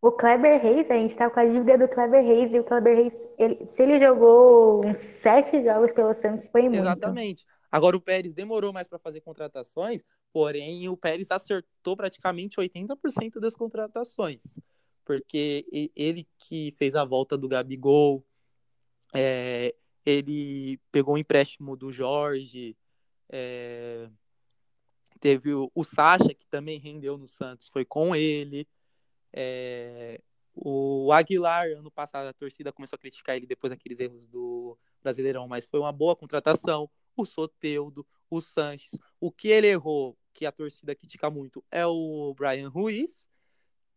O Kleber Reis, a gente tá com a dívida do Kleber Reis e o Kleber Reis, ele, se ele jogou uns sete jogos pelo Santos, foi muito. Exatamente. Agora o Pérez demorou mais para fazer contratações, porém o Pérez acertou praticamente 80% das contratações. Porque ele que fez a volta do Gabigol, é, ele pegou o empréstimo do Jorge, é, teve o, o Sacha, que também rendeu no Santos, foi com ele. É, o Aguilar, ano passado, a torcida começou a criticar ele depois daqueles erros do Brasileirão, mas foi uma boa contratação. O Soteudo, o Sanches. O que ele errou, que a torcida critica muito, é o Brian Ruiz.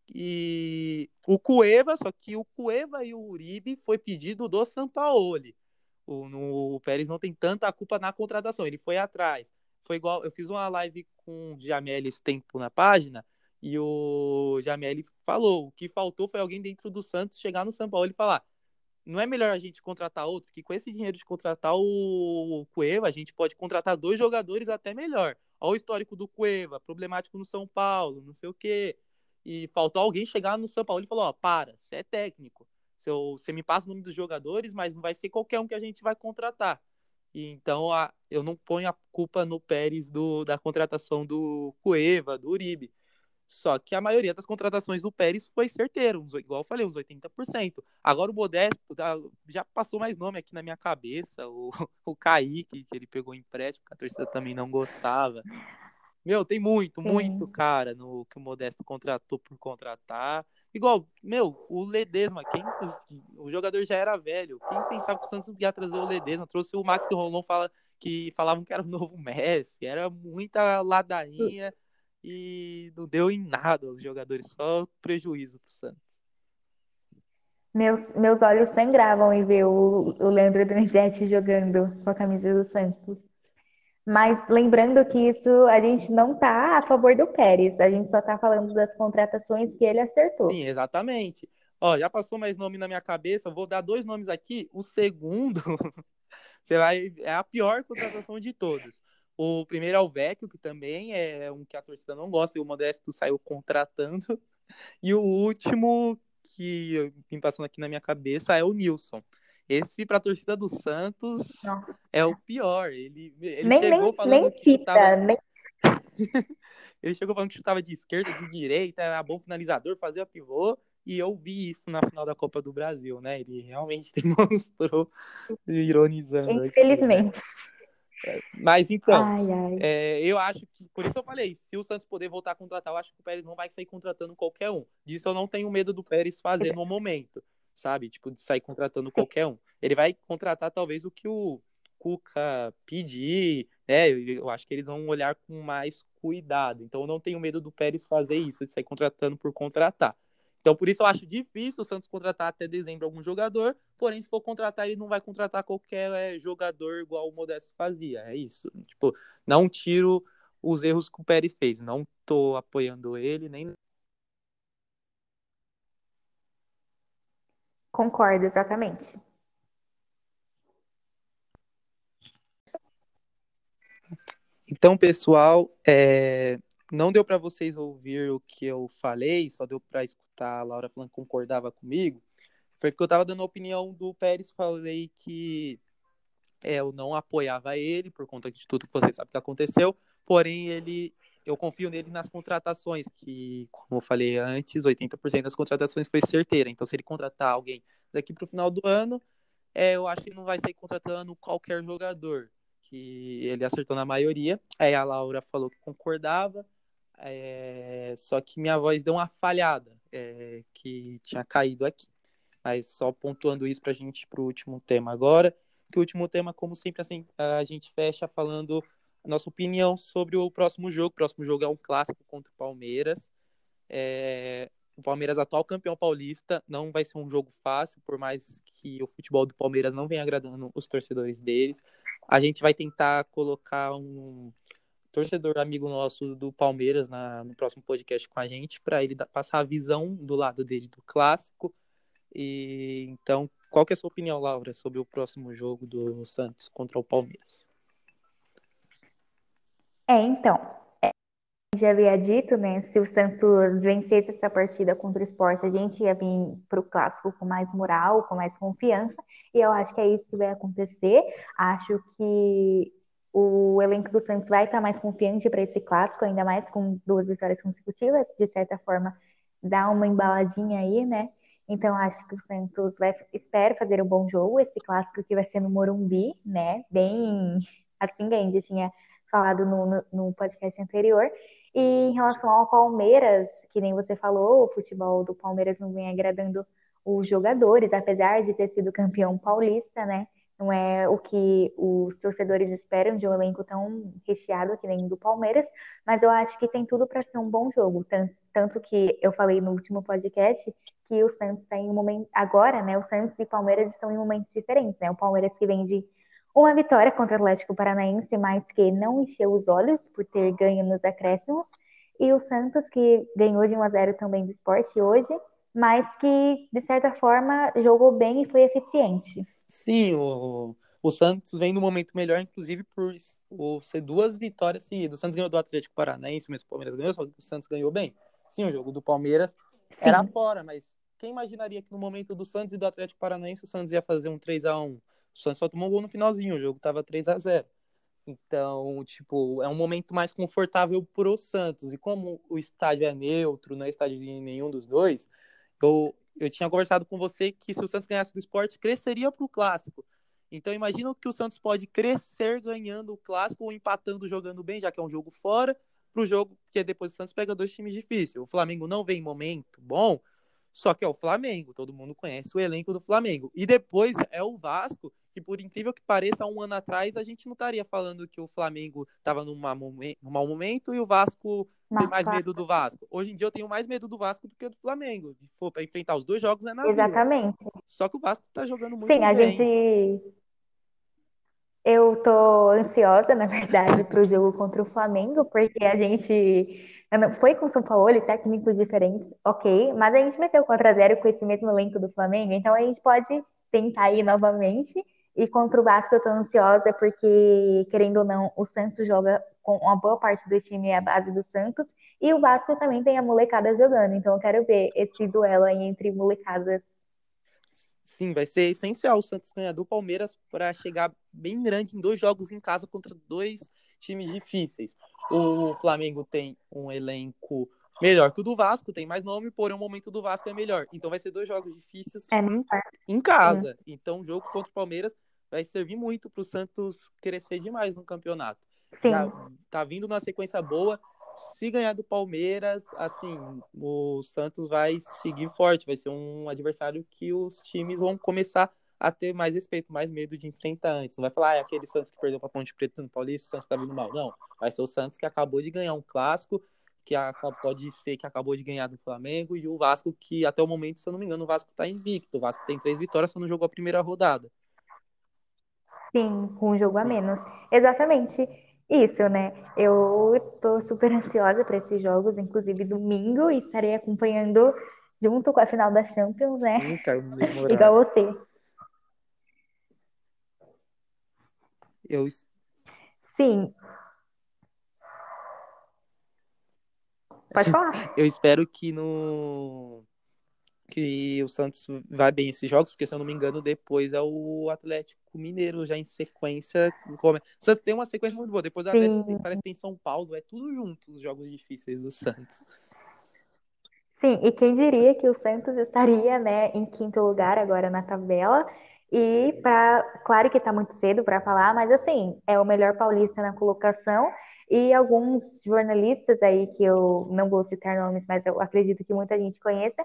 E o Cueva, só que o Cueva e o Uribe foi pedido do Sampaoli. O, no, o Pérez não tem tanta culpa na contratação, ele foi atrás. Foi igual, eu fiz uma live com o Jamel esse tempo na página, e o Jamel falou: o que faltou foi alguém dentro do Santos chegar no São Paulo e falar: não é melhor a gente contratar outro? Que com esse dinheiro de contratar o Cueva, a gente pode contratar dois jogadores até melhor. Olha o histórico do Cueva, problemático no São Paulo, não sei o quê. E faltou alguém chegar no São Paulo e falar: ó, para, você é técnico. Você me passa o nome dos jogadores, mas não vai ser qualquer um que a gente vai contratar. E então a, eu não ponho a culpa no Pérez do, da contratação do Cueva, do Uribe. Só que a maioria das contratações do Pérez foi certeiro, uns, igual eu falei, uns 80%. Agora o Modesto já passou mais nome aqui na minha cabeça, o, o Kaique, que ele pegou empréstimo, que a torcida também não gostava. Meu, tem muito, muito cara no que o Modesto contratou por contratar. Igual, meu, o Ledesma, quem, o, o jogador já era velho. Quem pensava que o Santos ia trazer o Ledesma? Trouxe o Maxi Rolon, fala, que falavam que era o novo Messi. Era muita ladainha e não deu em nada aos jogadores, só prejuízo pro Santos. Meus, meus olhos sangravam em ver o, o Leandro Donizete jogando com a camisa do Santos. Mas lembrando que isso a gente não está a favor do Pérez, a gente só está falando das contratações que ele acertou. Sim, exatamente. Ó, já passou mais nome na minha cabeça, vou dar dois nomes aqui. O segundo, você vai é a pior contratação de todas. O primeiro é o Vecchio, que também é um que a torcida não gosta, e o Modesto saiu contratando. E o último que me passando aqui na minha cabeça é o Nilson. Esse, para a torcida do Santos, é o pior. Ele, ele nem, chegou nem, falando nem que cita, chutava... nem... ele chegou falando que chutava de esquerda, de direita, era bom finalizador, fazia pivô. E eu vi isso na final da Copa do Brasil, né? Ele realmente demonstrou, ironizando. Infelizmente. Aqui, né? Mas então, ai, ai. É, eu acho que, por isso eu falei, se o Santos poder voltar a contratar, eu acho que o Pérez não vai sair contratando qualquer um. Disso eu não tenho medo do Pérez fazer no momento, sabe? Tipo, de sair contratando qualquer um. Ele vai contratar talvez o que o Cuca pedir, né? Eu acho que eles vão olhar com mais cuidado. Então eu não tenho medo do Pérez fazer isso, de sair contratando por contratar. Então, por isso eu acho difícil o Santos contratar até dezembro algum jogador. Porém, se for contratar, ele não vai contratar qualquer é, jogador igual o Modesto fazia. É isso. Tipo, não tiro os erros que o Pérez fez. Não tô apoiando ele, nem. Concordo, exatamente. Então, pessoal, é, não deu para vocês ouvir o que eu falei, só deu para escutar a Laura falando que concordava comigo. Foi porque eu estava dando a opinião do Pérez, falei que é, eu não apoiava ele por conta de tudo que vocês sabem que aconteceu, porém ele eu confio nele nas contratações, que, como eu falei antes, 80% das contratações foi certeira. Então, se ele contratar alguém daqui para o final do ano, é, eu acho que não vai sair contratando qualquer jogador, que ele acertou na maioria. Aí a Laura falou que concordava, é, só que minha voz deu uma falhada, é, que tinha caído aqui. Mas só pontuando isso para a gente para o último tema agora. Que o último tema, como sempre, assim, a gente fecha falando nossa opinião sobre o próximo jogo. O próximo jogo é um clássico contra o Palmeiras. É, o Palmeiras, atual campeão paulista, não vai ser um jogo fácil, por mais que o futebol do Palmeiras não venha agradando os torcedores deles. A gente vai tentar colocar um, torcedor amigo nosso do Palmeiras na, no próximo podcast com a gente, para ele passar a visão do lado dele do clássico. E então, qual que é a sua opinião, Laura, sobre o próximo jogo do Santos contra o Palmeiras? É, então, é, já havia dito, né? Se o Santos vencesse essa partida contra o esporte, a gente ia vir para o clássico com mais moral, com mais confiança. E eu acho que é isso que vai acontecer. Acho que o elenco do Santos vai estar mais confiante para esse clássico, ainda mais com duas vitórias consecutivas. De certa forma, dá uma embaladinha aí, né? Então, acho que o Santos vai, espera fazer um bom jogo. Esse clássico que vai ser no Morumbi, né? Bem assim, a gente tinha falado no, no, no podcast anterior. E em relação ao Palmeiras, que nem você falou, o futebol do Palmeiras não vem agradando os jogadores, apesar de ter sido campeão paulista, né? Não é o que os torcedores esperam de um elenco tão recheado que nem do Palmeiras, mas eu acho que tem tudo para ser um bom jogo. Tanto, tanto que eu falei no último podcast que o Santos está em um momento. Agora, né? O Santos e o Palmeiras estão em momentos diferentes, né? O Palmeiras que vem de uma vitória contra o Atlético Paranaense, mas que não encheu os olhos por ter ganho nos acréscimos. E o Santos, que ganhou de 1 a 0 também do esporte hoje, mas que, de certa forma, jogou bem e foi eficiente. Sim, o, o Santos vem no momento melhor, inclusive por o, ser duas vitórias seguidas. O Santos ganhou do Atlético Paranaense, mas o Palmeiras ganhou, só que o Santos ganhou bem. Sim, o jogo do Palmeiras Sim. era fora, mas quem imaginaria que no momento do Santos e do Atlético Paranaense o Santos ia fazer um 3 a 1 o Santos só tomou um gol no finalzinho, o jogo tava 3 a 0 Então, tipo, é um momento mais confortável pro Santos. E como o estádio é neutro, não é estádio de nenhum dos dois, eu, eu tinha conversado com você que se o Santos ganhasse do esporte, cresceria pro clássico. Então, imagina que o Santos pode crescer ganhando o clássico ou empatando jogando bem, já que é um jogo fora, pro jogo que depois o Santos pega dois times difíceis. O Flamengo não vem em momento bom, só que é o Flamengo, todo mundo conhece o elenco do Flamengo. E depois é o Vasco, que por incrível que pareça, há um ano atrás a gente não estaria falando que o Flamengo estava num mau momento e o Vasco tem mais medo do Vasco. Hoje em dia eu tenho mais medo do Vasco do que do Flamengo. Se for para enfrentar os dois jogos é na Exatamente. Só que o Vasco está jogando muito Sim, bem. Sim, a gente eu tô ansiosa, na verdade, para o jogo contra o Flamengo, porque a gente foi com o São Paulo, técnicos diferentes, ok, mas a gente meteu 4 a 0 com esse mesmo elenco do Flamengo, então a gente pode tentar ir novamente e contra o Vasco eu tô ansiosa porque, querendo ou não, o Santos joga com uma boa parte do time à base do Santos e o Vasco também tem a molecada jogando. Então eu quero ver esse duelo aí entre molecadas. Sim, vai ser essencial o Santos ganhar do Palmeiras para chegar bem grande em dois jogos em casa contra dois times difíceis. O Flamengo tem um elenco melhor que o do Vasco, tem mais nome, porém o momento do Vasco é melhor. Então vai ser dois jogos difíceis é, em casa. É. Então jogo contra o Palmeiras vai servir muito para o Santos crescer demais no campeonato. Sim. Já tá vindo numa sequência boa. Se ganhar do Palmeiras, assim, o Santos vai seguir forte. Vai ser um adversário que os times vão começar a ter mais respeito, mais medo de enfrentar antes. Não vai falar, ah, é aquele Santos que perdeu para Ponte Preta no Paulista, o Santos tá vindo mal. Não. Vai ser o Santos que acabou de ganhar um clássico, que pode ser que acabou de ganhar do Flamengo, e o Vasco que, até o momento, se eu não me engano, o Vasco tá invicto. O Vasco tem três vitórias, só não jogou a primeira rodada. Sim, com um jogo a menos. Exatamente isso, né? Eu tô super ansiosa para esses jogos, inclusive domingo, e estarei acompanhando junto com a final da Champions, né? Sim, cara, Igual você. Eu... Sim. Pode falar. Eu espero que no que o Santos vai bem esses jogos, porque se eu não me engano, depois é o Atlético Mineiro já em sequência. O Santos tem uma sequência muito boa. Depois o Atlético tem, parece que tem São Paulo, é tudo junto os jogos difíceis do Santos. Sim, e quem diria que o Santos estaria, né, em quinto lugar agora na tabela. E para, claro que está muito cedo para falar, mas assim, é o melhor paulista na colocação. E alguns jornalistas aí que eu não vou citar nomes, mas eu acredito que muita gente conheça,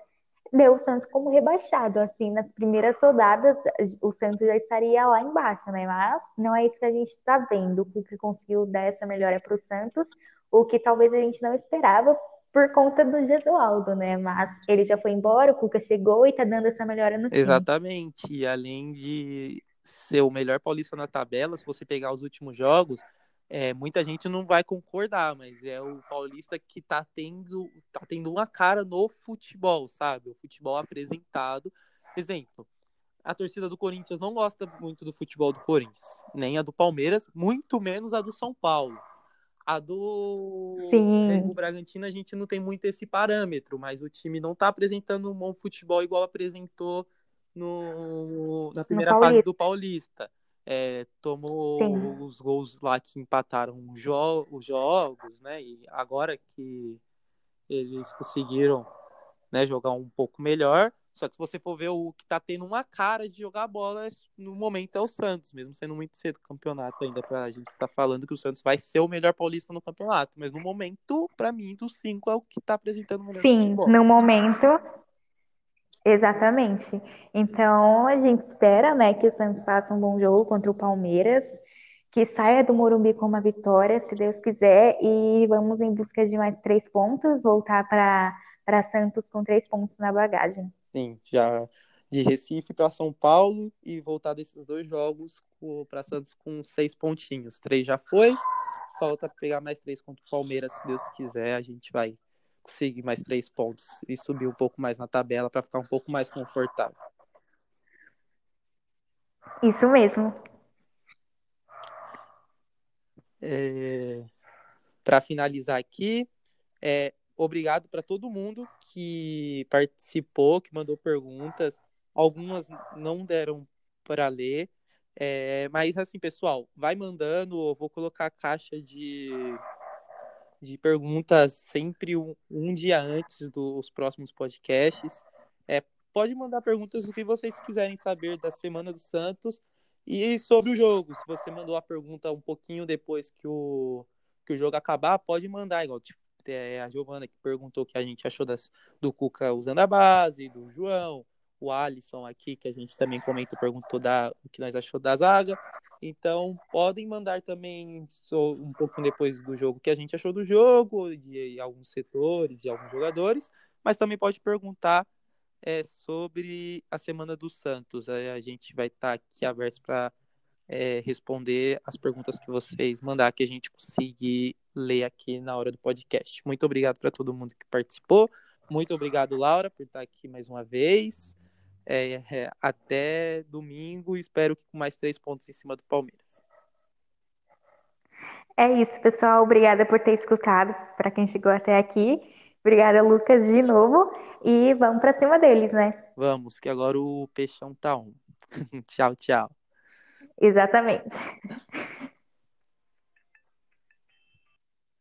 deu o Santos como rebaixado. Assim, nas primeiras rodadas, o Santos já estaria lá embaixo, né? Mas não é isso que a gente está vendo. O que conseguiu dar essa melhora para o Santos, o que talvez a gente não esperava por conta do Gesualdo, né? Mas ele já foi embora, o Cuca chegou e está dando essa melhora no time. Exatamente. E além de ser o melhor paulista na tabela, se você pegar os últimos jogos, é, muita gente não vai concordar, mas é o paulista que tá tendo, tá tendo uma cara no futebol, sabe? O futebol apresentado. Exemplo, a torcida do Corinthians não gosta muito do futebol do Corinthians, nem a do Palmeiras, muito menos a do São Paulo. A do Sim. Bull Bragantino a gente não tem muito esse parâmetro, mas o time não está apresentando um bom futebol igual apresentou no, na primeira fase do Paulista. É, tomou Sim. os gols lá que empataram os, jo os jogos, né? E agora que eles conseguiram né, jogar um pouco melhor, só que se você for ver o que tá tendo uma cara de jogar bola no momento é o Santos, mesmo sendo muito cedo o campeonato ainda pra gente estar tá falando que o Santos vai ser o melhor paulista no campeonato, mas no momento, para mim, dos cinco é o que tá apresentando o melhor Sim, futebol. no momento, exatamente. Então a gente espera, né, que o Santos faça um bom jogo contra o Palmeiras, que saia do Morumbi com uma vitória, se Deus quiser, e vamos em busca de mais três pontos, voltar para para Santos com três pontos na bagagem. Sim, já de Recife para São Paulo e voltar desses dois jogos para Santos com seis pontinhos. Três já foi, falta pegar mais três contra o Palmeiras, se Deus quiser, a gente vai conseguir mais três pontos e subir um pouco mais na tabela para ficar um pouco mais confortável. Isso mesmo. É... Para finalizar aqui, é, obrigado para todo mundo que participou, que mandou perguntas. Algumas não deram para ler. É, mas assim, pessoal, vai mandando, eu vou colocar a caixa de, de perguntas sempre um, um dia antes dos próximos podcasts. É, pode mandar perguntas do que vocês quiserem saber da Semana do Santos e sobre o jogo. Se você mandou a pergunta um pouquinho depois que o, que o jogo acabar, pode mandar, igual tipo, é a Giovana que perguntou o que a gente achou das, do Cuca usando a base, do João, o Alisson aqui, que a gente também comentou, perguntou da, o que nós achou da zaga. Então, podem mandar também um pouco depois do jogo o que a gente achou do jogo, de alguns setores, de alguns jogadores, mas também pode perguntar é, sobre a Semana do Santos. A gente vai estar tá aqui aberto para é, responder as perguntas que vocês mandar, que a gente conseguir ler aqui na hora do podcast. Muito obrigado para todo mundo que participou. Muito obrigado, Laura, por estar aqui mais uma vez. É, é, até domingo. Espero que com mais três pontos em cima do Palmeiras. É isso, pessoal. Obrigada por ter escutado. Para quem chegou até aqui. Obrigada, Lucas, de novo. E vamos para cima deles, né? Vamos, que agora o peixão tá on. tchau, tchau. Exatamente.